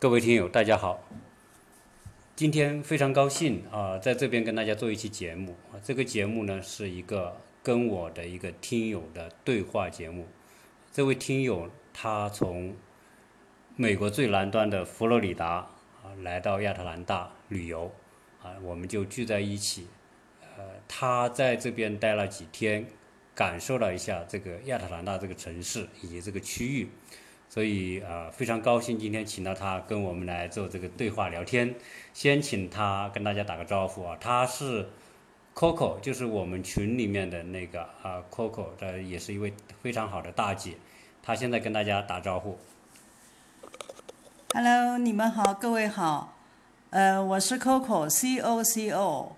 各位听友，大家好。今天非常高兴啊，在这边跟大家做一期节目啊。这个节目呢，是一个跟我的一个听友的对话节目。这位听友他从美国最南端的佛罗里达啊，来到亚特兰大旅游啊，我们就聚在一起。呃，他在这边待了几天，感受了一下这个亚特兰大这个城市以及这个区域。所以啊，非常高兴今天请到他跟我们来做这个对话聊天。先请他跟大家打个招呼啊，他是 Coco，就是我们群里面的那个啊 Coco，这也是一位非常好的大姐。她现在跟大家打招呼。Hello，你们好，各位好。呃，我是 Coco，C O C O，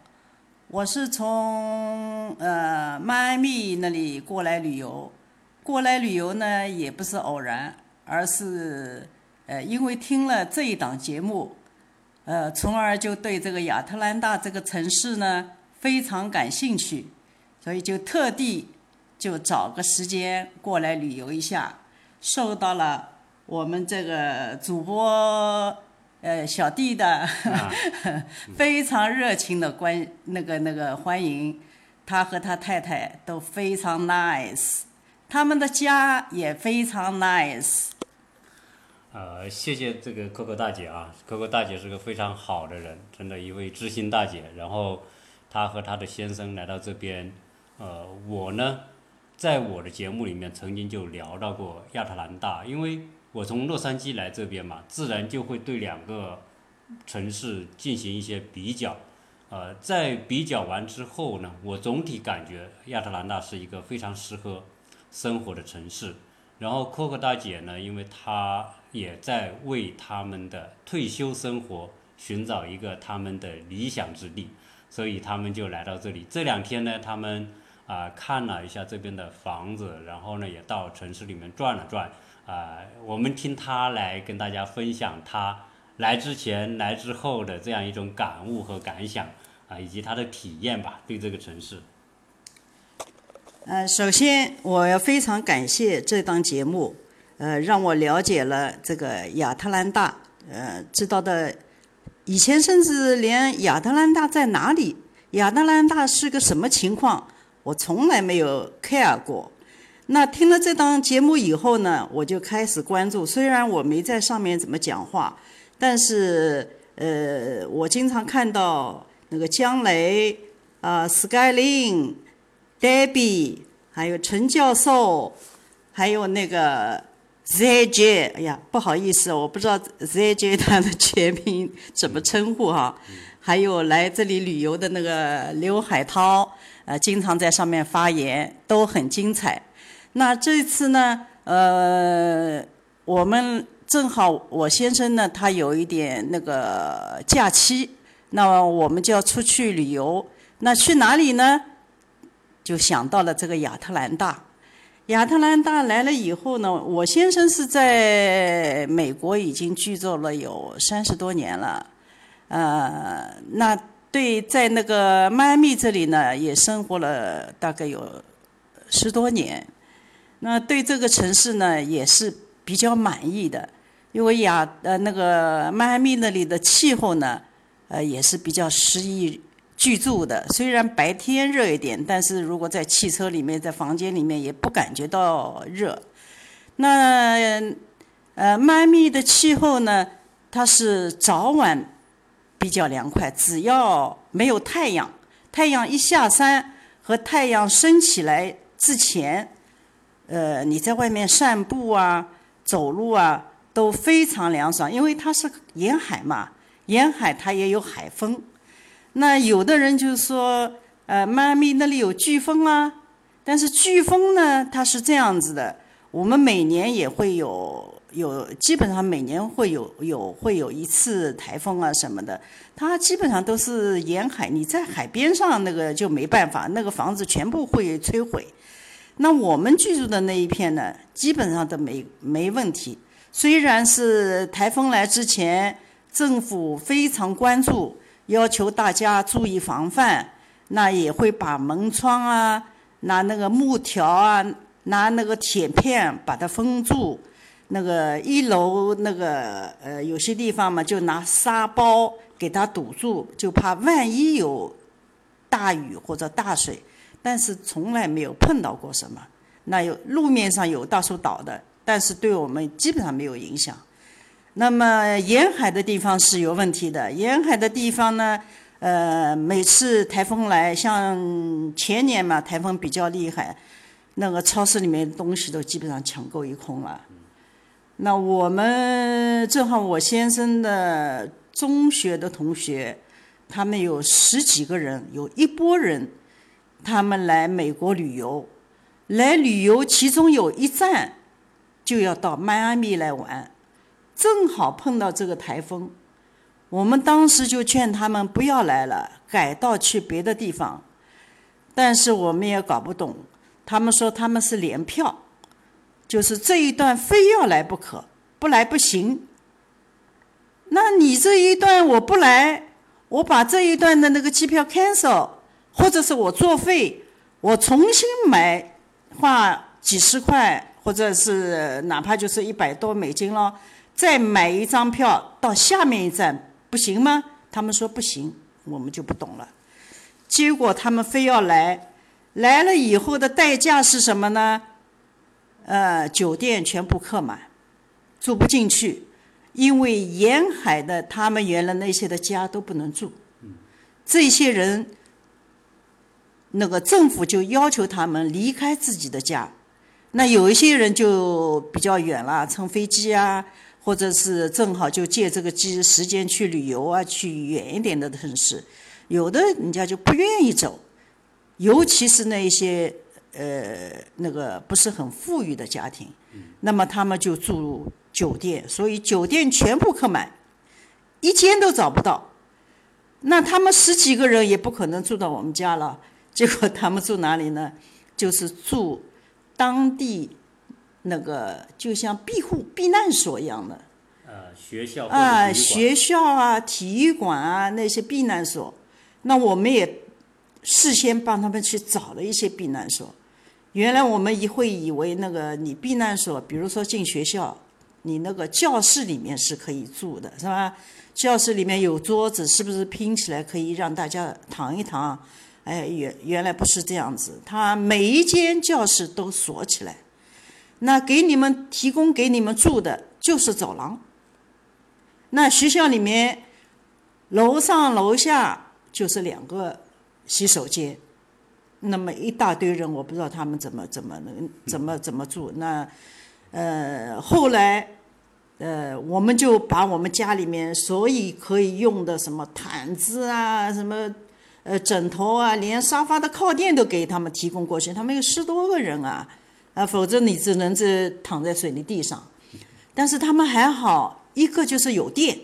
我是从呃迈阿密那里过来旅游。过来旅游呢，也不是偶然。而是，呃，因为听了这一档节目，呃，从而就对这个亚特兰大这个城市呢非常感兴趣，所以就特地就找个时间过来旅游一下，受到了我们这个主播呃小弟的 非常热情的关那个那个欢迎，他和他太太都非常 nice，他们的家也非常 nice。呃，谢谢这个 Coco 大姐啊，Coco 大姐是个非常好的人，真的一位知心大姐。然后她和她的先生来到这边，呃，我呢，在我的节目里面曾经就聊到过亚特兰大，因为我从洛杉矶来这边嘛，自然就会对两个城市进行一些比较。呃，在比较完之后呢，我总体感觉亚特兰大是一个非常适合生活的城市。然后 Coco 大姐呢，因为她也在为他们的退休生活寻找一个他们的理想之地，所以他们就来到这里。这两天呢，他们啊看了一下这边的房子，然后呢也到城市里面转了转。啊，我们听他来跟大家分享他来之前、来之后的这样一种感悟和感想啊，以及他的体验吧，对这个城市。呃，首先我要非常感谢这档节目。呃，让我了解了这个亚特兰大，呃，知道的，以前甚至连亚特兰大在哪里，亚特兰大是个什么情况，我从来没有 care 过。那听了这档节目以后呢，我就开始关注。虽然我没在上面怎么讲话，但是呃，我经常看到那个姜雷啊，Skyline、Debbie，还有陈教授，还有那个。ZJ，哎呀，不好意思，我不知道 ZJ 他的全名怎么称呼哈。还有来这里旅游的那个刘海涛，呃，经常在上面发言，都很精彩。那这次呢，呃，我们正好我先生呢，他有一点那个假期，那我们就要出去旅游。那去哪里呢？就想到了这个亚特兰大。亚特兰大来了以后呢，我先生是在美国已经居住了有三十多年了，呃，那对在那个迈阿密这里呢，也生活了大概有十多年，那对这个城市呢也是比较满意的，因为亚呃那个迈阿密那里的气候呢，呃也是比较适宜。居住的虽然白天热一点，但是如果在汽车里面、在房间里面也不感觉到热。那呃，迈阿密的气候呢，它是早晚比较凉快，只要没有太阳，太阳一下山和太阳升起来之前，呃，你在外面散步啊、走路啊都非常凉爽，因为它是沿海嘛，沿海它也有海风。那有的人就说，呃，妈咪那里有飓风啊，但是飓风呢，它是这样子的，我们每年也会有有，基本上每年会有有会有一次台风啊什么的，它基本上都是沿海，你在海边上那个就没办法，那个房子全部会摧毁。那我们居住的那一片呢，基本上都没没问题，虽然是台风来之前，政府非常关注。要求大家注意防范，那也会把门窗啊，拿那个木条啊，拿那个铁片把它封住。那个一楼那个呃有些地方嘛，就拿沙包给它堵住，就怕万一有大雨或者大水，但是从来没有碰到过什么。那有路面上有大树倒的，但是对我们基本上没有影响。那么沿海的地方是有问题的，沿海的地方呢，呃，每次台风来，像前年嘛，台风比较厉害，那个超市里面东西都基本上抢购一空了。那我们正好我先生的中学的同学，他们有十几个人，有一波人，他们来美国旅游，来旅游，其中有一站就要到迈阿密来玩。正好碰到这个台风，我们当时就劝他们不要来了，改道去别的地方。但是我们也搞不懂，他们说他们是联票，就是这一段非要来不可，不来不行。那你这一段我不来，我把这一段的那个机票 cancel，或者是我作废，我重新买，花几十块，或者是哪怕就是一百多美金了。再买一张票到下面一站不行吗？他们说不行，我们就不懂了。结果他们非要来，来了以后的代价是什么呢？呃，酒店全部客满，住不进去，因为沿海的他们原来那些的家都不能住。这些人，那个政府就要求他们离开自己的家。那有一些人就比较远了，乘飞机啊。或者是正好就借这个机时间去旅游啊，去远一点的城市，有的人家就不愿意走，尤其是那一些呃那个不是很富裕的家庭，那么他们就住酒店，所以酒店全部客满，一间都找不到，那他们十几个人也不可能住到我们家了，结果他们住哪里呢？就是住当地。那个就像庇护避难所一样的，呃，学校啊，学校啊，体育馆啊，那些避难所，那我们也事先帮他们去找了一些避难所。原来我们一会以为那个你避难所，比如说进学校，你那个教室里面是可以住的，是吧？教室里面有桌子，是不是拼起来可以让大家躺一躺？哎，原原来不是这样子，他每一间教室都锁起来。那给你们提供给你们住的就是走廊。那学校里面楼上楼下就是两个洗手间，那么一大堆人，我不知道他们怎么怎么能怎么怎么住。那呃后来呃我们就把我们家里面所以可以用的什么毯子啊、什么呃枕头啊，连沙发的靠垫都给他们提供过去。他们有十多个人啊。啊，否则你只能是躺在水泥地上。但是他们还好，一个就是有电，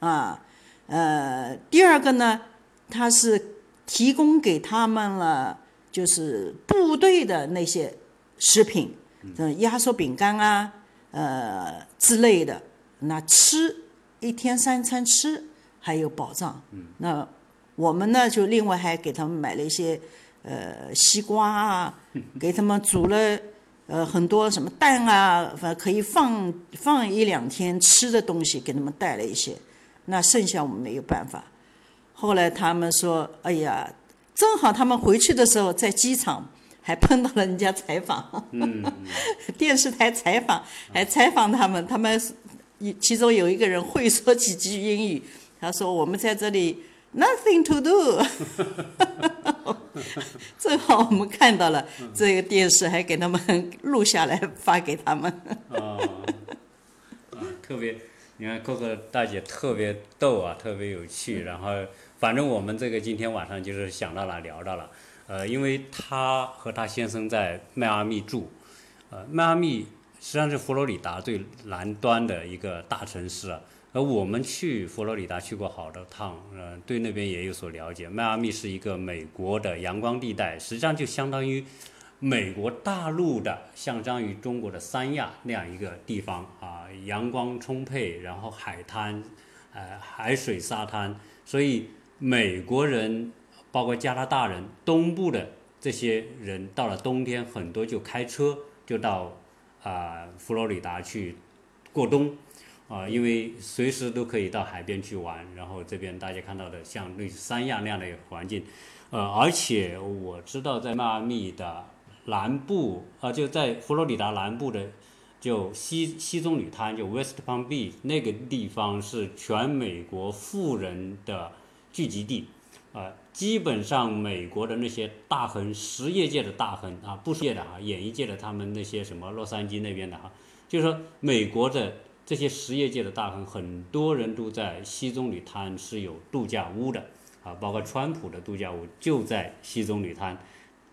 啊，呃，第二个呢，他是提供给他们了，就是部队的那些食品，嗯，压缩饼干啊，呃之类的，那吃一天三餐吃还有保障。那我们呢，就另外还给他们买了一些。呃，西瓜啊，给他们煮了，呃，很多什么蛋啊，反正可以放放一两天吃的东西，给他们带了一些。那剩下我们没有办法。后来他们说：“哎呀，正好他们回去的时候在机场还碰到了人家采访，电视台采访，还采访他们。他们其中有一个人会说几句英语，他说：我们在这里。” Nothing to do，正好我们看到了这个电视，还给他们录下来发给他们。啊，啊，特别，你看哥哥大姐特别逗啊，特别有趣。然后，反正我们这个今天晚上就是想到了聊到了，呃，因为她和她先生在迈阿密住，呃，迈阿密实际上是佛罗里达最南端的一个大城市啊。而我们去佛罗里达去过好多趟，呃，对那边也有所了解。迈阿密是一个美国的阳光地带，实际上就相当于美国大陆的，相当于中国的三亚那样一个地方啊，阳光充沛，然后海滩，呃，海水沙滩，所以美国人，包括加拿大人，东部的这些人到了冬天，很多就开车就到。啊佛罗里达去过冬，啊，因为随时都可以到海边去玩。然后这边大家看到的像类似三亚那样的环境，呃，而且我知道在迈阿密的南部啊，就在佛罗里达南部的。就西西棕榈滩，就 West Palm Beach 那个地方是全美国富人的聚集地，啊，基本上美国的那些大亨，实业界的大亨啊，不是业的哈，演艺界的他们那些什么洛杉矶那边的哈，就是说美国的这些实业界的大亨，很多人都在西棕榈滩是有度假屋的，啊，包括川普的度假屋就在西棕榈滩，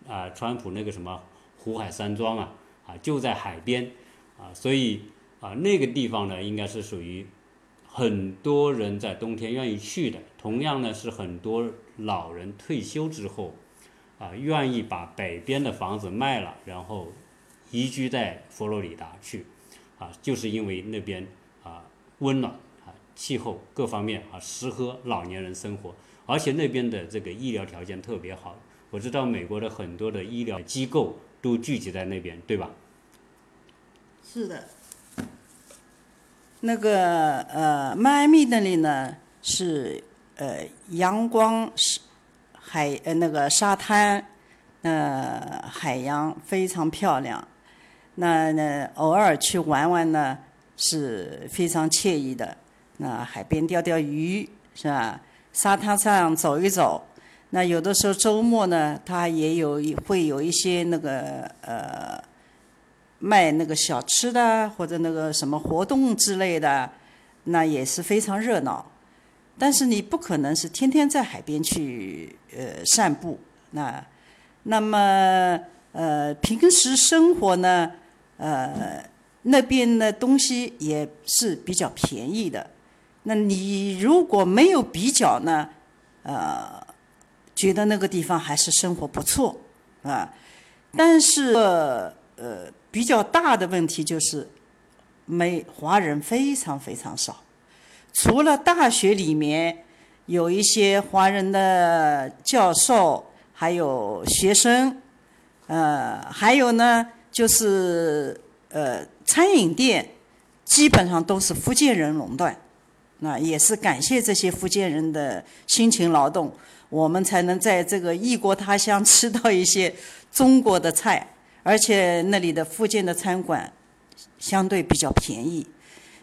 啊，川普那个什么湖海山庄啊，啊，就在海边。啊，所以啊，那个地方呢，应该是属于很多人在冬天愿意去的。同样呢，是很多老人退休之后啊，愿意把北边的房子卖了，然后移居在佛罗里达去啊，就是因为那边啊温暖啊，气候各方面啊适合老年人生活，而且那边的这个医疗条件特别好。我知道美国的很多的医疗机构都聚集在那边，对吧？是的，那个呃，迈阿密那里呢是呃阳光是海呃那个沙滩呃海洋非常漂亮，那那偶尔去玩玩呢是非常惬意的。那海边钓钓鱼是吧？沙滩上走一走，那有的时候周末呢，它也有会有一些那个呃。卖那个小吃的或者那个什么活动之类的，那也是非常热闹。但是你不可能是天天在海边去呃散步。那那么呃平时生活呢呃那边的东西也是比较便宜的。那你如果没有比较呢呃觉得那个地方还是生活不错啊。但是呃。比较大的问题就是，美华人非常非常少，除了大学里面有一些华人的教授，还有学生，呃，还有呢就是呃餐饮店，基本上都是福建人垄断，那也是感谢这些福建人的辛勤劳动，我们才能在这个异国他乡吃到一些中国的菜。而且那里的附近的餐馆相对比较便宜，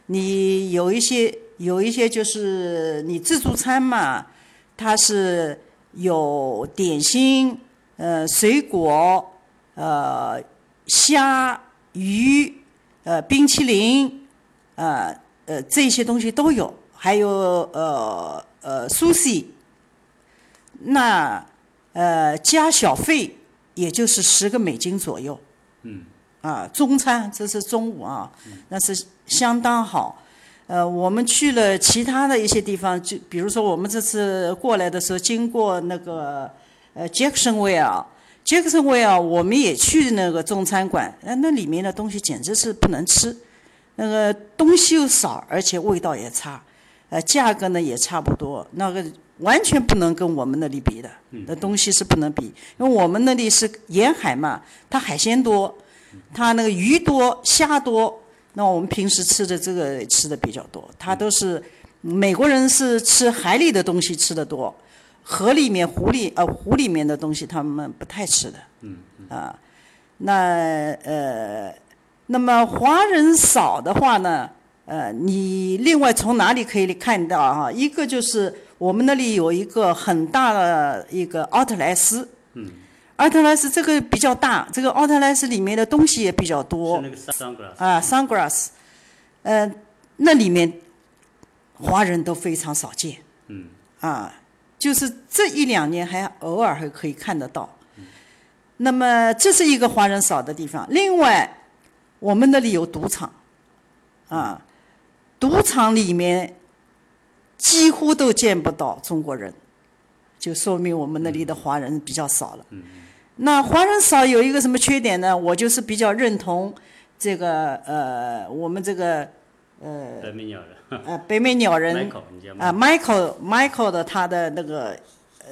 你有一些有一些就是你自助餐嘛，它是有点心、呃水果、呃虾、鱼、呃冰淇淋、呃呃这些东西都有，还有呃呃苏西，那呃加小费。也就是十个美金左右，嗯，啊，中餐这是中午啊，那是相当好。呃，我们去了其他的一些地方，就比如说我们这次过来的时候，经过那个呃杰克逊威尔，杰克逊威尔我们也去那个中餐馆，呃，那里面的东西简直是不能吃，那个东西又少，而且味道也差，呃，价格呢也差不多，那个。完全不能跟我们那里比的，那东西是不能比，因为我们那里是沿海嘛，它海鲜多，它那个鱼多、虾多，那我们平时吃的这个吃的比较多。它都是美国人是吃海里的东西吃的多，河里面、湖里呃湖里面的东西他们不太吃的。嗯啊，那呃，那么华人少的话呢，呃，你另外从哪里可以看到啊？一个就是。我们那里有一个很大的一个奥特莱斯，嗯，奥特莱斯这个比较大，这个奥特莱斯里面的东西也比较多，是那个 sunglass 啊，sunglass，呃，那里面华人都非常少见，嗯，啊，就是这一两年还偶尔还可以看得到，那么这是一个华人少的地方。另外，我们那里有赌场，啊，赌场里面。几乎都见不到中国人，就说明我们那里的华人比较少了。那华人少有一个什么缺点呢？我就是比较认同这个呃，我们这个呃，北美鸟人，呃，北美鸟人啊，Michael Michael 的他的那个，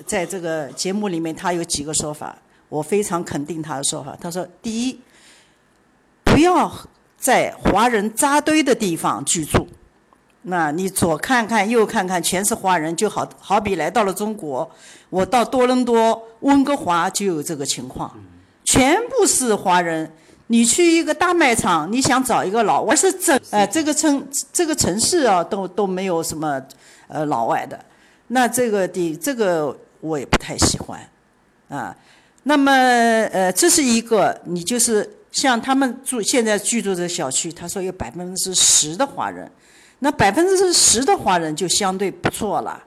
在这个节目里面，他有几个说法，我非常肯定他的说法。他说，第一，不要在华人扎堆的地方居住。那你左看看右看看，全是华人，就好好比来到了中国。我到多伦多、温哥华就有这个情况，全部是华人。你去一个大卖场，你想找一个老外，是整呃这个城这个城市啊，都都没有什么呃老外的。那这个的这个我也不太喜欢，啊。那么呃这是一个，你就是像他们住现在居住的小区，他说有百分之十的华人。那百分之十的华人就相对不错了。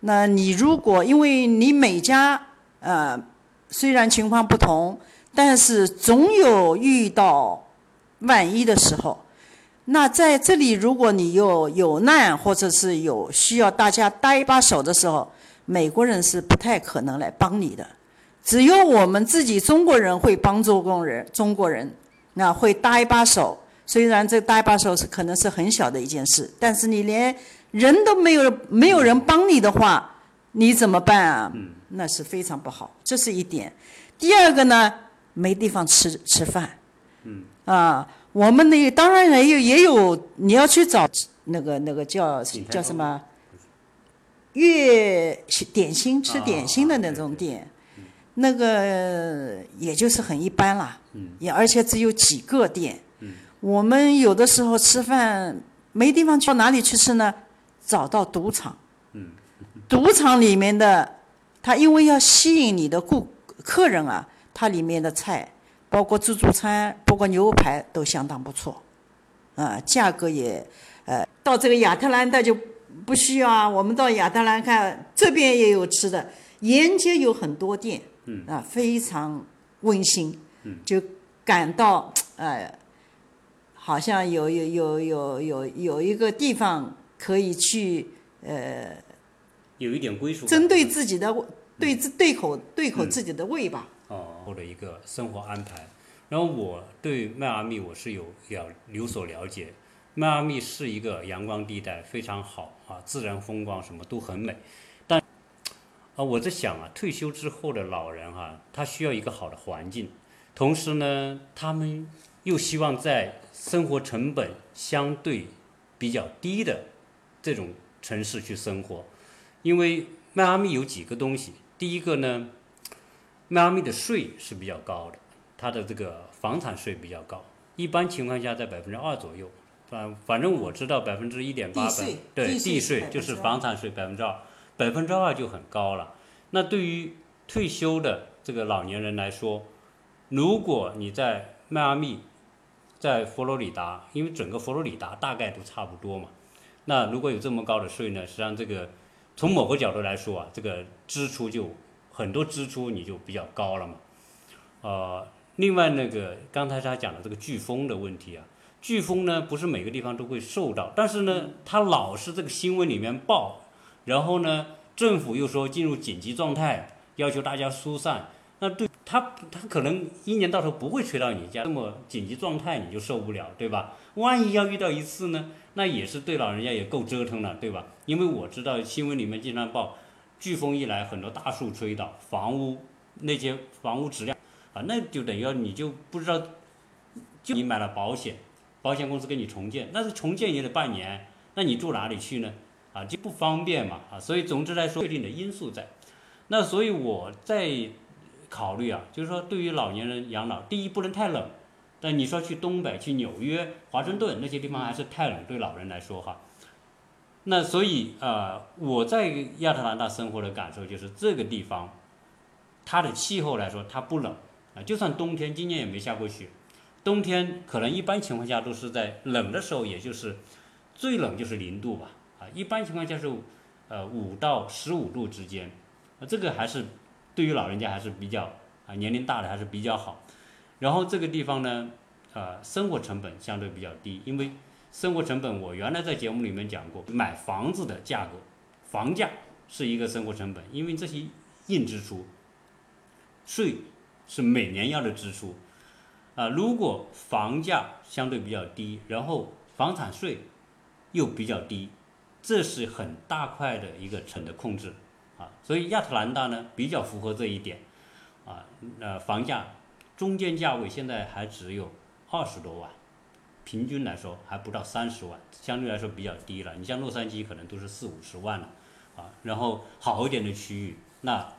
那你如果因为你每家呃虽然情况不同，但是总有遇到万一的时候。那在这里，如果你有有难或者是有需要大家搭一把手的时候，美国人是不太可能来帮你的。只有我们自己中国人会帮助工人，中国人那会搭一把手。虽然这搭一把手是可能是很小的一件事，但是你连人都没有，没有人帮你的话，你怎么办啊？那是非常不好，这是一点。第二个呢，没地方吃吃饭。嗯啊，我们那当然也有也有，你要去找那个那个叫叫什么，月点心吃点心的那种店，那个也就是很一般啦。嗯也而且只有几个店。我们有的时候吃饭没地方去，到哪里去吃呢？找到赌场。赌场里面的，他因为要吸引你的顾客人啊，它里面的菜，包括自助餐，包括牛排都相当不错，啊，价格也，呃，到这个亚特兰大就不需要啊。我们到亚特兰看这边也有吃的，沿街有很多店，嗯啊，非常温馨，嗯就感到呃。好像有有有有有有一个地方可以去呃，有一点归属，针对自己的对自对口对口自己的胃吧。或者一个生活安排。然后我对迈阿密我是有要有所了解，迈阿密是一个阳光地带，非常好啊，自然风光什么都很美。但啊，我在想啊，退休之后的老人哈，他需要一个好的环境，同时呢，他们又希望在生活成本相对比较低的这种城市去生活，因为迈阿密有几个东西。第一个呢，迈阿密的税是比较高的，它的这个房产税比较高，一般情况下在百分之二左右。反反正我知道百分之一点八百，对地税就是房产税百分之二，百分之二就很高了。那对于退休的这个老年人来说，如果你在迈阿密，在佛罗里达，因为整个佛罗里达大概都差不多嘛。那如果有这么高的税呢，实际上这个从某个角度来说啊，这个支出就很多支出你就比较高了嘛。呃，另外那个刚才他讲的这个飓风的问题啊，飓风呢不是每个地方都会受到，但是呢它老是这个新闻里面报，然后呢政府又说进入紧急状态，要求大家疏散。那对他，他可能一年到头不会吹到你家，那么紧急状态你就受不了，对吧？万一要遇到一次呢，那也是对老人家也够折腾了，对吧？因为我知道新闻里面经常报，飓风一来，很多大树吹倒，房屋那些房屋质量啊，那就等于你就不知道，就你买了保险，保险公司给你重建，那是重建也得半年，那你住哪里去呢？啊，就不方便嘛，啊，所以总之来说，确定的因素在，那所以我在。考虑啊，就是说对于老年人养老，第一不能太冷，但你说去东北、去纽约、华盛顿那些地方还是太冷，对老人来说哈。那所以呃，我在亚特兰大生活的感受就是这个地方，它的气候来说它不冷啊，就算冬天今年也没下过雪，冬天可能一般情况下都是在冷的时候，也就是最冷就是零度吧啊，一般情况下是呃五到十五度之间，那这个还是。对于老人家还是比较啊，年龄大的还是比较好。然后这个地方呢，呃，生活成本相对比较低，因为生活成本我原来在节目里面讲过，买房子的价格，房价是一个生活成本，因为这些硬支出，税是每年要的支出啊。如果房价相对比较低，然后房产税又比较低，这是很大块的一个成的控制。啊，所以亚特兰大呢比较符合这一点，啊，呃，房价中间价位现在还只有二十多万，平均来说还不到三十万，相对来说比较低了。你像洛杉矶可能都是四五十万了，啊，然后好一点的区域，那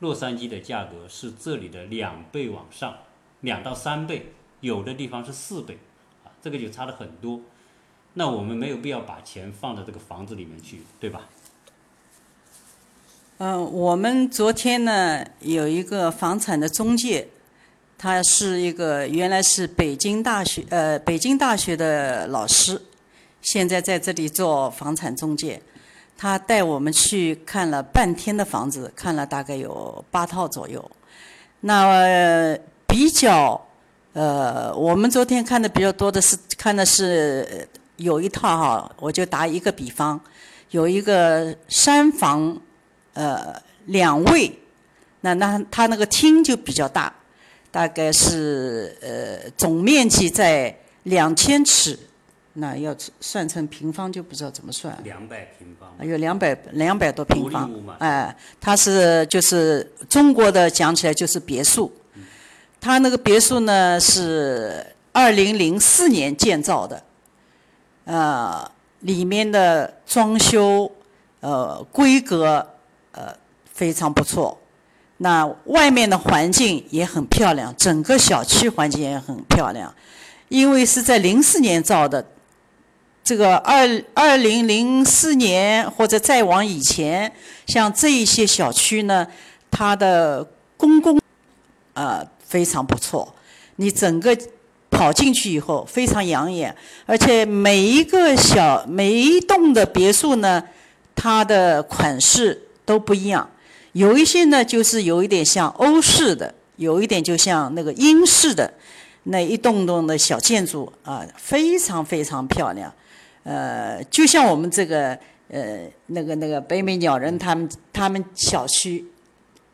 洛杉矶的价格是这里的两倍往上，两到三倍，有的地方是四倍，啊，这个就差了很多。那我们没有必要把钱放到这个房子里面去，对吧？嗯，我们昨天呢有一个房产的中介，他是一个原来是北京大学呃北京大学的老师，现在在这里做房产中介。他带我们去看了半天的房子，看了大概有八套左右。那比较呃，我们昨天看的比较多的是看的是有一套哈，我就打一个比方，有一个三房。呃，两卫，那那他那个厅就比较大，大概是呃总面积在两千尺，那要算成平方就不知道怎么算。两百平方。有两百两百多平方。哎，它是就是中国的讲起来就是别墅，它那个别墅呢是二零零四年建造的，呃，里面的装修呃规格。呃，非常不错。那外面的环境也很漂亮，整个小区环境也很漂亮。因为是在零四年造的，这个二二零零四年或者再往以前，像这一些小区呢，它的公共呃非常不错。你整个跑进去以后非常养眼，而且每一个小每一栋的别墅呢，它的款式。都不一样，有一些呢就是有一点像欧式的，有一点就像那个英式的，那一栋栋的小建筑啊，非常非常漂亮。呃，就像我们这个呃那个那个北美鸟人他们他们小区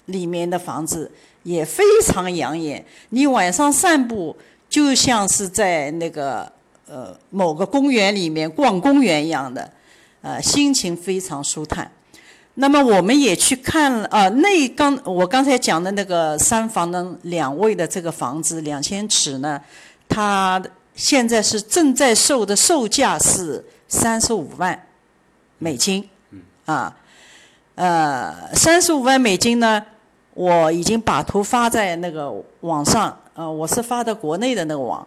里面的房子也非常养眼，你晚上散步就像是在那个呃某个公园里面逛公园一样的，呃，心情非常舒坦。那么我们也去看了啊，那刚我刚才讲的那个三房的两卫的这个房子，两千尺呢，它现在是正在售的售价是三十五万美金，啊，呃，三十五万美金呢，我已经把图发在那个网上，呃，我是发的国内的那个网，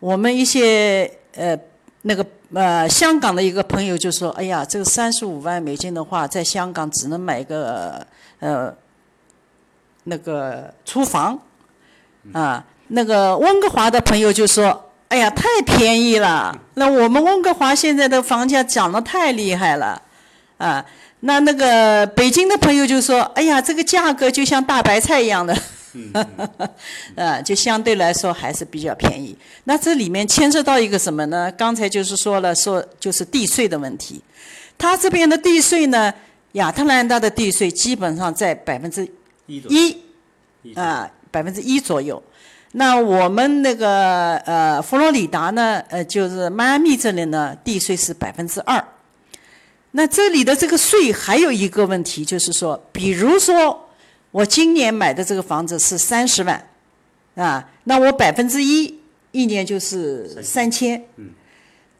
我们一些呃那个。呃，香港的一个朋友就说：“哎呀，这个三十五万美金的话，在香港只能买个呃那个厨房啊。”那个温哥华的朋友就说：“哎呀，太便宜了！那我们温哥华现在的房价涨得太厉害了啊。”那那个北京的朋友就说：“哎呀，这个价格就像大白菜一样的。” 呃，就相对来说还是比较便宜。那这里面牵涉到一个什么呢？刚才就是说了，说就是地税的问题。他这边的地税呢，亚特兰大的地税基本上在百分之一，啊，百分之一左右。那我们那个呃，佛罗里达呢，呃，就是迈阿密这里呢，地税是百分之二。那这里的这个税还有一个问题，就是说，比如说。我今年买的这个房子是三十万，啊，那我百分之一，一年就是三千。嗯。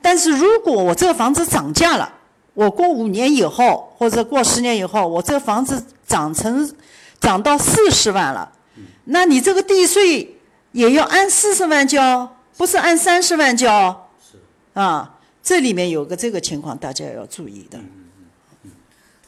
但是如果我这个房子涨价了，我过五年以后或者过十年以后，我这个房子涨成涨到四十万了，那你这个地税也要按四十万交，不是按三十万交。是。啊，这里面有个这个情况，大家要注意的。嗯嗯嗯。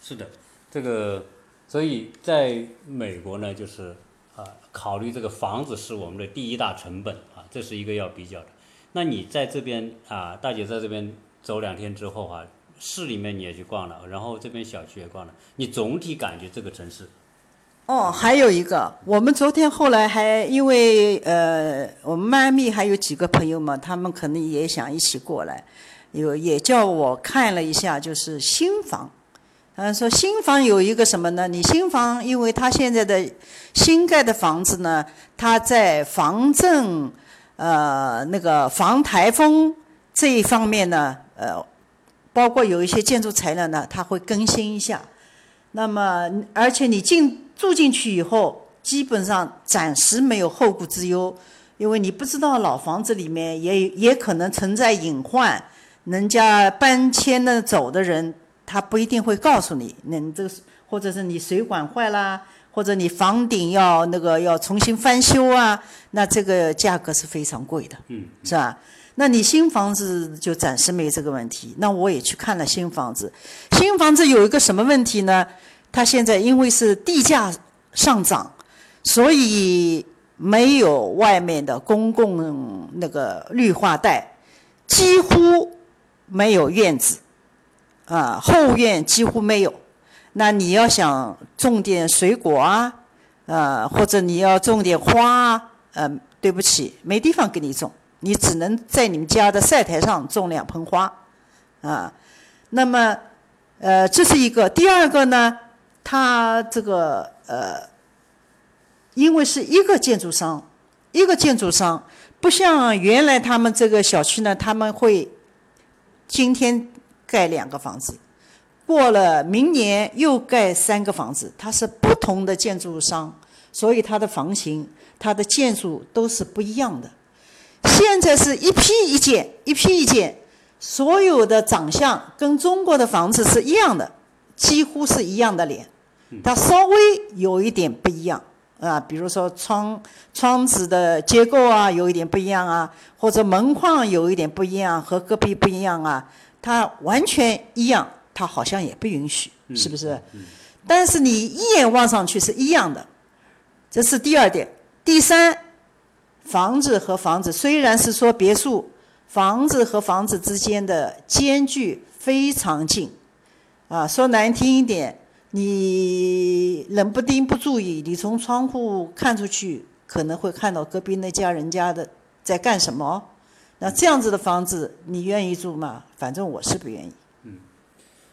是的，这个。所以在美国呢，就是啊，考虑这个房子是我们的第一大成本啊，这是一个要比较的。那你在这边啊，大姐在这边走两天之后啊，市里面你也去逛了，然后这边小区也逛了，你总体感觉这个城市？哦，还有一个，我们昨天后来还因为呃，我们迈阿密还有几个朋友嘛，他们可能也想一起过来，有也叫我看了一下，就是新房。嗯，说新房有一个什么呢？你新房，因为它现在的新盖的房子呢，它在防震、呃那个防台风这一方面呢，呃，包括有一些建筑材料呢，它会更新一下。那么，而且你进住进去以后，基本上暂时没有后顾之忧，因为你不知道老房子里面也也可能存在隐患，人家搬迁的走的人，他不一定会告诉你，那你这个或者是你水管坏啦，或者你房顶要那个要重新翻修啊，那这个价格是非常贵的，嗯，是吧？那你新房子就暂时没这个问题。那我也去看了新房子，新房子有一个什么问题呢？它现在因为是地价上涨，所以没有外面的公共那个绿化带，几乎没有院子，啊，后院几乎没有。那你要想种点水果啊，呃，或者你要种点花啊，呃，对不起，没地方给你种。你只能在你们家的晒台上种两盆花，啊，那么，呃，这是一个。第二个呢，它这个呃，因为是一个建筑商，一个建筑商，不像原来他们这个小区呢，他们会今天盖两个房子，过了明年又盖三个房子，它是不同的建筑商，所以它的房型、它的建筑都是不一样的。现在是一批一建，一批一建，所有的长相跟中国的房子是一样的，几乎是一样的脸，它稍微有一点不一样啊，比如说窗窗子的结构啊，有一点不一样啊，或者门框有一点不一样，和隔壁不一样啊，它完全一样，它好像也不允许，是不是？但是你一眼望上去是一样的，这是第二点，第三。房子和房子虽然是说别墅，房子和房子之间的间距非常近，啊，说难听一点，你冷不丁不注意，你从窗户看出去，可能会看到隔壁那家人家的在干什么。那这样子的房子，你愿意住吗？反正我是不愿意。嗯，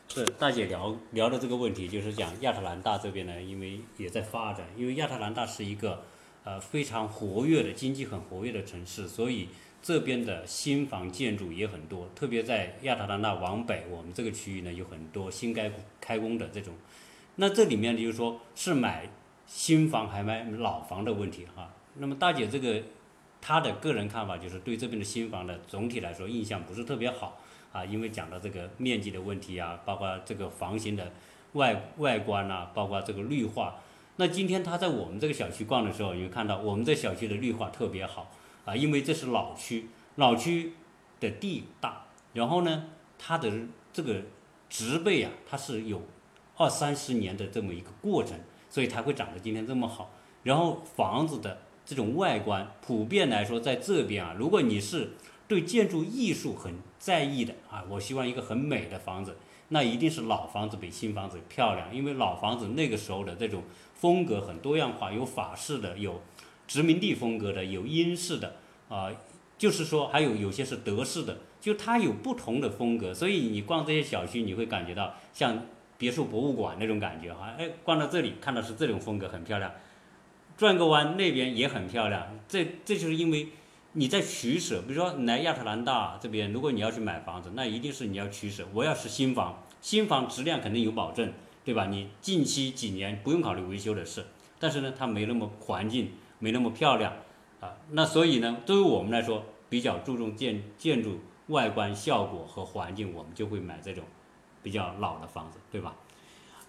是大姐聊聊的这个问题，就是讲亚特兰大这边呢，因为也在发展，因为亚特兰大是一个。呃，非常活跃的经济很活跃的城市，所以这边的新房建筑也很多。特别在亚特兰大往北，我们这个区域呢有很多新开开工的这种。那这里面就是说是买新房还买老房的问题哈。那么大姐这个他的个人看法就是对这边的新房的总体来说印象不是特别好啊，因为讲到这个面积的问题啊，包括这个房型的外外观啊，包括这个绿化。那今天他在我们这个小区逛的时候，你会看到我们这小区的绿化特别好啊，因为这是老区，老区的地大，然后呢，它的这个植被啊，它是有二三十年的这么一个过程，所以才会长得今天这么好。然后房子的这种外观，普遍来说，在这边啊，如果你是对建筑艺术很在意的啊，我希望一个很美的房子，那一定是老房子比新房子漂亮，因为老房子那个时候的这种。风格很多样化，有法式的，有殖民地风格的，有英式的，啊，就是说还有有些是德式的，就它有不同的风格，所以你逛这些小区，你会感觉到像别墅博物馆那种感觉哈，哎，逛到这里看到是这种风格很漂亮，转个弯那边也很漂亮，这这就是因为你在取舍，比如说来亚特兰大这边，如果你要去买房子，那一定是你要取舍，我要是新房，新房质量肯定有保证。对吧？你近期几年不用考虑维修的事，但是呢，它没那么环境，没那么漂亮，啊，那所以呢，对于我们来说，比较注重建建筑外观效果和环境，我们就会买这种比较老的房子，对吧？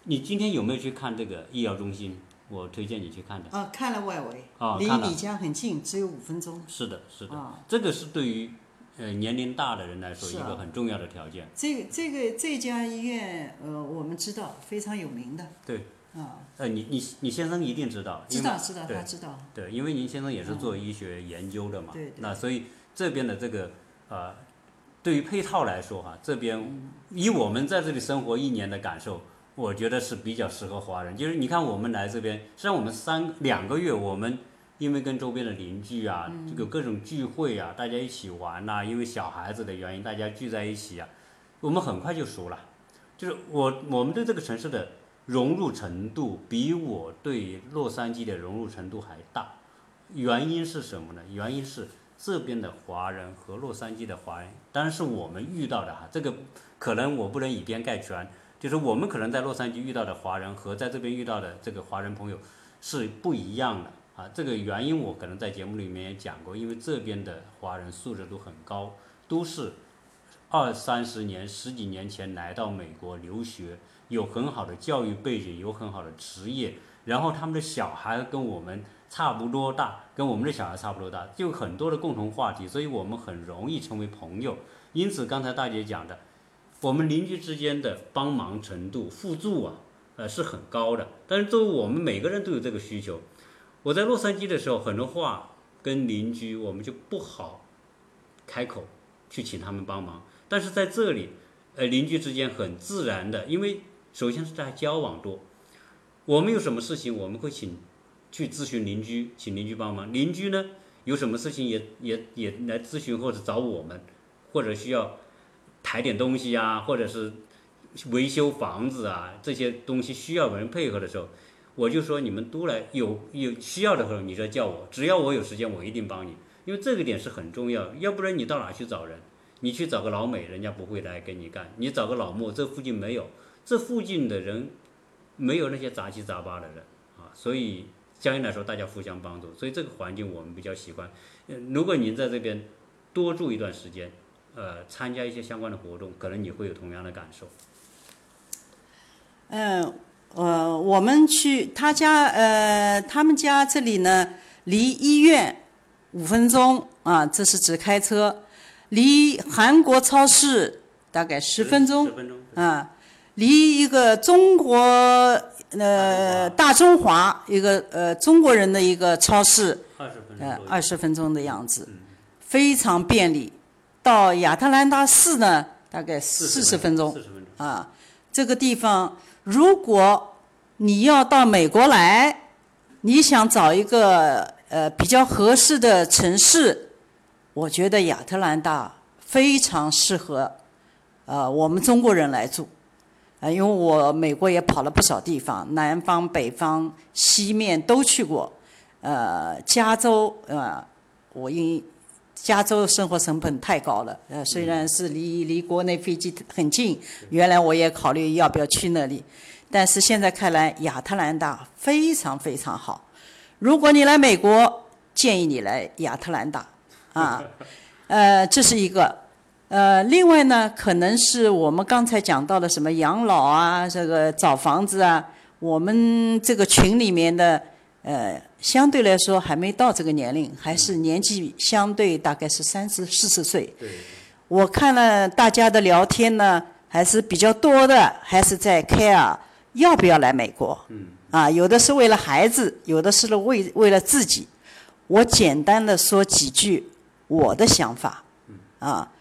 你今天有没有去看这个医疗中心？我推荐你去看的。啊，看了外围，啊，离你家很近，只有五分钟。是的，是的，这个是对于。呃，年龄大的人来说，一个很重要的条件。这个这个这家医院，呃，我们知道非常有名的。对。啊。呃，你你你先生一定知道。知道知道，他知道。对，因为您先生也是做医学研究的嘛。对。那所以这边的这个呃，对于配套来说哈，这边以我们在这里生活一年的感受，我觉得是比较适合华人。就是你看我们来这边，实际上我们三两个月我们。因为跟周边的邻居啊，这个各种聚会啊，大家一起玩呐，因为小孩子的原因，大家聚在一起啊，我们很快就熟了。就是我我们对这个城市的融入程度，比我对洛杉矶的融入程度还大。原因是什么呢？原因是这边的华人和洛杉矶的华人，当然是我们遇到的哈。这个可能我不能以偏概全，就是我们可能在洛杉矶遇到的华人和在这边遇到的这个华人朋友是不一样的。啊，这个原因我可能在节目里面也讲过，因为这边的华人素质都很高，都是二三十年、十几年前来到美国留学，有很好的教育背景，有很好的职业，然后他们的小孩跟我们差不多大，跟我们的小孩差不多大，就很多的共同话题，所以我们很容易成为朋友。因此，刚才大姐讲的，我们邻居之间的帮忙程度、互助啊，呃是很高的。但是，作为我们每个人都有这个需求。我在洛杉矶的时候，很多话跟邻居我们就不好开口去请他们帮忙。但是在这里，呃，邻居之间很自然的，因为首先是在交往多，我们有什么事情我们会请去咨询邻居，请邻居帮忙。邻居呢有什么事情也也也来咨询或者找我们，或者需要抬点东西啊，或者是维修房子啊这些东西需要人配合的时候。我就说你们都来，有有需要的时候你再叫我，只要我有时间，我一定帮你，因为这个点是很重要。要不然你到哪去找人？你去找个老美，人家不会来给你干；你找个老莫，这附近没有，这附近的人没有那些杂七杂八的人啊。所以相应来说，大家互相帮助，所以这个环境我们比较喜欢。嗯如果您在这边多住一段时间，呃，参加一些相关的活动，可能你会有同样的感受。嗯。呃，我们去他家，呃，他们家这里呢，离医院五分钟啊，这是指开车；离韩国超市大概十分钟，啊，离一个中国呃大中华一个呃中国人的一个超市，呃二十分钟的样子，非常便利。到亚特兰大市呢，大概四十分钟，啊，这个地方。如果你要到美国来，你想找一个呃比较合适的城市，我觉得亚特兰大非常适合，呃我们中国人来住，啊因为我美国也跑了不少地方，南方、北方、西面都去过，呃加州呃我因加州生活成本太高了，呃，虽然是离离国内飞机很近，原来我也考虑要不要去那里，但是现在看来亚特兰大非常非常好。如果你来美国，建议你来亚特兰大，啊，呃，这是一个，呃，另外呢，可能是我们刚才讲到的什么养老啊，这个找房子啊，我们这个群里面的。呃，相对来说还没到这个年龄，还是年纪相对大概是三十四十岁。对。我看了大家的聊天呢，还是比较多的，还是在 care 要不要来美国。嗯。啊，有的是为了孩子，有的是为为了自己。我简单的说几句我的想法。嗯。啊，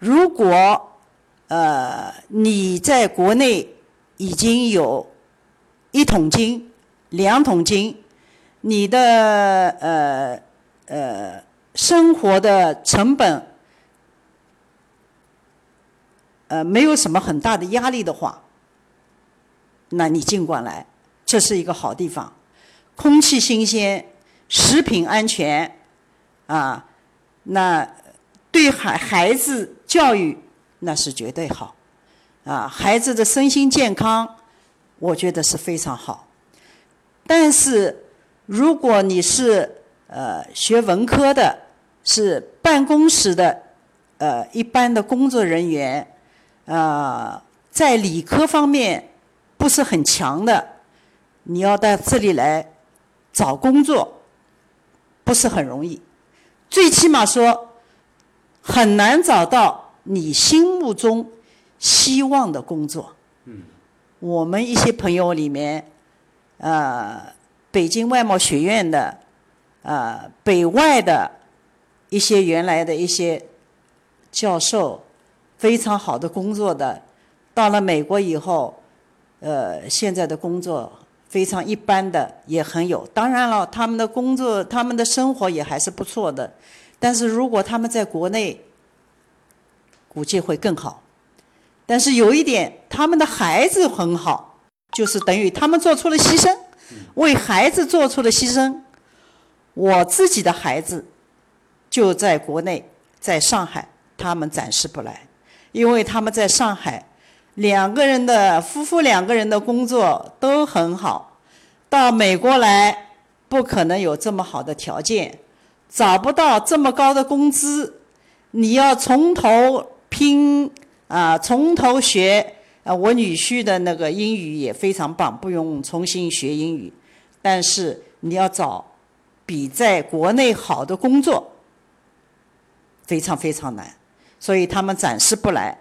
如果呃你在国内已经有一桶金、两桶金。你的呃呃生活的成本呃没有什么很大的压力的话，那你尽管来，这是一个好地方，空气新鲜，食品安全，啊，那对孩孩子教育那是绝对好，啊，孩子的身心健康，我觉得是非常好，但是。如果你是呃学文科的，是办公室的呃一般的工作人员，呃，在理科方面不是很强的，你要到这里来找工作，不是很容易，最起码说很难找到你心目中希望的工作。嗯，我们一些朋友里面，呃。北京外贸学院的，呃，北外的一些原来的一些教授，非常好的工作的，到了美国以后，呃，现在的工作非常一般的也很有。当然了，他们的工作、他们的生活也还是不错的。但是如果他们在国内，估计会更好。但是有一点，他们的孩子很好，就是等于他们做出了牺牲。为孩子做出的牺牲，我自己的孩子就在国内，在上海，他们暂时不来，因为他们在上海，两个人的夫妇两个人的工作都很好，到美国来不可能有这么好的条件，找不到这么高的工资，你要从头拼啊，从头学啊。我女婿的那个英语也非常棒，不用重新学英语，但是你要找比在国内好的工作，非常非常难，所以他们暂时不来，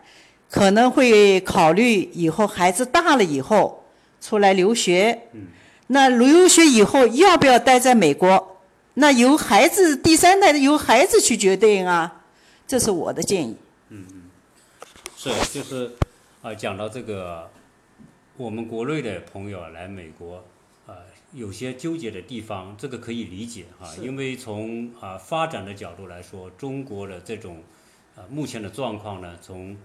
可能会考虑以后孩子大了以后出来留学。那留学以后要不要待在美国？那由孩子第三代的由孩子去决定啊，这是我的建议。嗯嗯，是就是啊，讲到这个，我们国内的朋友来美国啊，有些纠结的地方，这个可以理解哈，因为从啊发展的角度来说，中国的这种啊目前的状况呢，从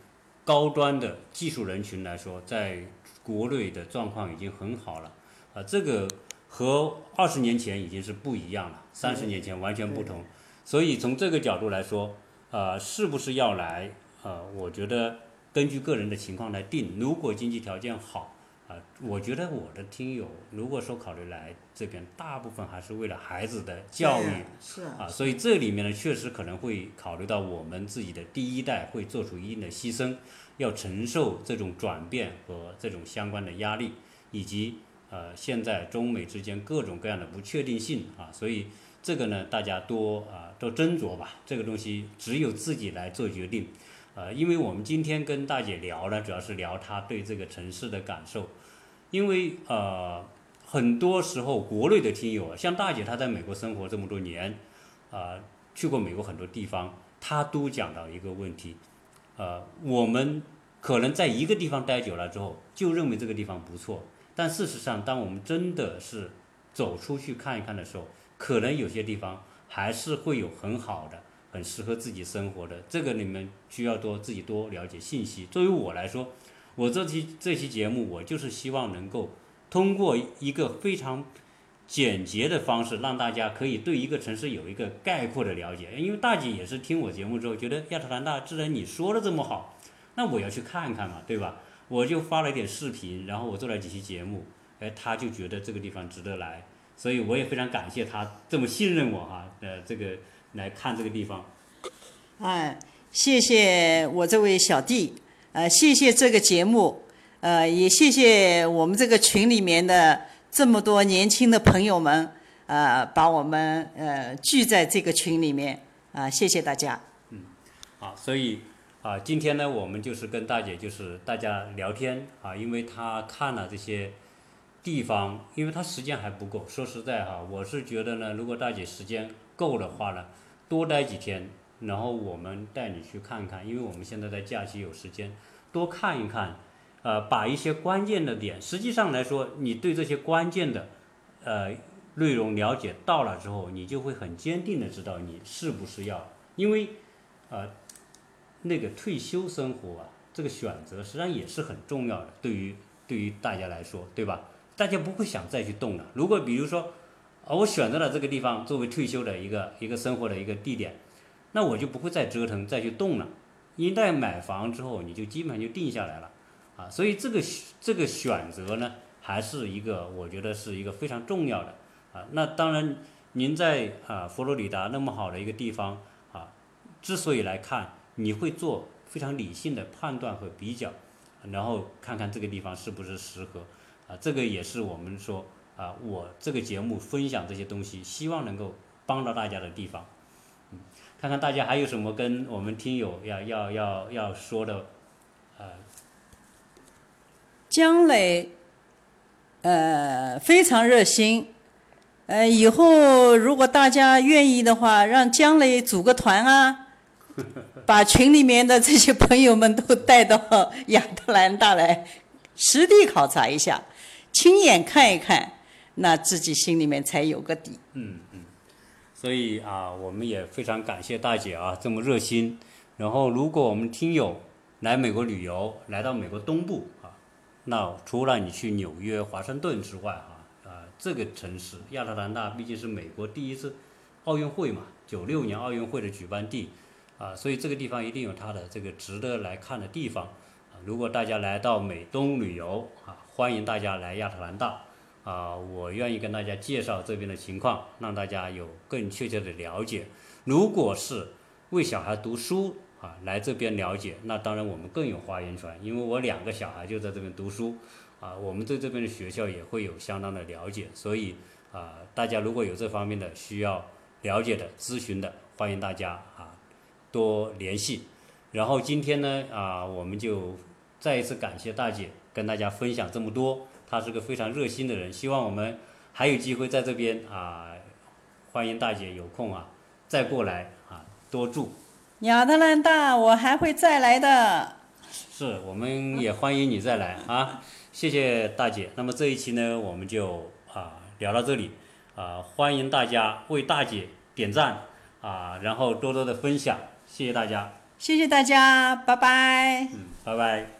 高端的技术人群来说，在国内的状况已经很好了。啊，这个和二十年前已经是不一样了，三十年前完全不同，所以从这个角度来说，呃，是不是要来？呃，我觉得根据个人的情况来定。如果经济条件好，啊，我觉得我的听友如果说考虑来这边，大部分还是为了孩子的教育，是啊，所以这里面呢，确实可能会考虑到我们自己的第一代会做出一定的牺牲，要承受这种转变和这种相关的压力，以及。呃，现在中美之间各种各样的不确定性啊，所以这个呢，大家多啊多斟酌吧。这个东西只有自己来做决定。呃，因为我们今天跟大姐聊呢，主要是聊她对这个城市的感受。因为呃，很多时候国内的听友啊，像大姐她在美国生活这么多年，啊，去过美国很多地方，她都讲到一个问题，呃，我们可能在一个地方待久了之后，就认为这个地方不错。但事实上，当我们真的是走出去看一看的时候，可能有些地方还是会有很好的、很适合自己生活的。这个你们需要多自己多了解信息。作为我来说，我这期这期节目，我就是希望能够通过一个非常简洁的方式，让大家可以对一个城市有一个概括的了解。因为大姐也是听我节目之后，觉得亚特兰大既然你说的这么好，那我要去看看嘛，对吧？我就发了一点视频，然后我做了几期节目，哎，他就觉得这个地方值得来，所以我也非常感谢他这么信任我哈，呃，这个来看这个地方。哎，谢谢我这位小弟，呃，谢谢这个节目，呃，也谢谢我们这个群里面的这么多年轻的朋友们，呃，把我们呃聚在这个群里面，啊，谢谢大家。嗯，好，所以。啊，今天呢，我们就是跟大姐就是大家聊天啊，因为她看了这些地方，因为她时间还不够。说实在哈，我是觉得呢，如果大姐时间够的话呢，多待几天，然后我们带你去看看，因为我们现在在假期有时间，多看一看，呃，把一些关键的点，实际上来说，你对这些关键的呃内容了解到了之后，你就会很坚定的知道你是不是要，因为呃。那个退休生活啊，这个选择实际上也是很重要的，对于对于大家来说，对吧？大家不会想再去动了。如果比如说，而，我选择了这个地方作为退休的一个一个生活的一个地点，那我就不会再折腾再去动了。一旦买房之后，你就基本上就定下来了，啊，所以这个这个选择呢，还是一个我觉得是一个非常重要的，啊，那当然您在啊佛罗里达那么好的一个地方啊，之所以来看。你会做非常理性的判断和比较，然后看看这个地方是不是适合，啊，这个也是我们说啊，我这个节目分享这些东西，希望能够帮到大家的地方，嗯，看看大家还有什么跟我们听友要要要要说的，呃，江磊，呃，非常热心，呃，以后如果大家愿意的话，让江磊组个团啊。把群里面的这些朋友们都带到亚特兰大来，实地考察一下，亲眼看一看，那自己心里面才有个底。嗯嗯，所以啊，我们也非常感谢大姐啊，这么热心。然后，如果我们听友来美国旅游，来到美国东部啊，那除了你去纽约、华盛顿之外啊，啊，这个城市亚特兰大毕竟是美国第一次奥运会嘛，九六年奥运会的举办地。啊，所以这个地方一定有它的这个值得来看的地方！如果大家来到美东旅游啊，欢迎大家来亚特兰大啊、我愿意跟大家介绍这边的情况，让大家有更确切的了解。如果是为小孩读书啊，来这边了解，那当然我们更有发言权，因为我两个小孩就在这边读书啊，我们对这边的学校也会有相当的了解，所以啊，大家如果有这方面的需要了解的、咨询的，欢迎大家啊多联系。然后今天呢啊，我们就再一次感谢大姐跟大家分享这么多，她是个非常热心的人，希望我们还有机会在这边啊，欢迎大姐有空啊再过来啊多住。亚特兰大，我还会再来的。是，我们也欢迎你再来啊！谢谢大姐。那么这一期呢，我们就啊聊到这里啊，欢迎大家为大姐点赞啊，然后多多的分享，谢谢大家，谢谢大家，拜拜。嗯，拜拜。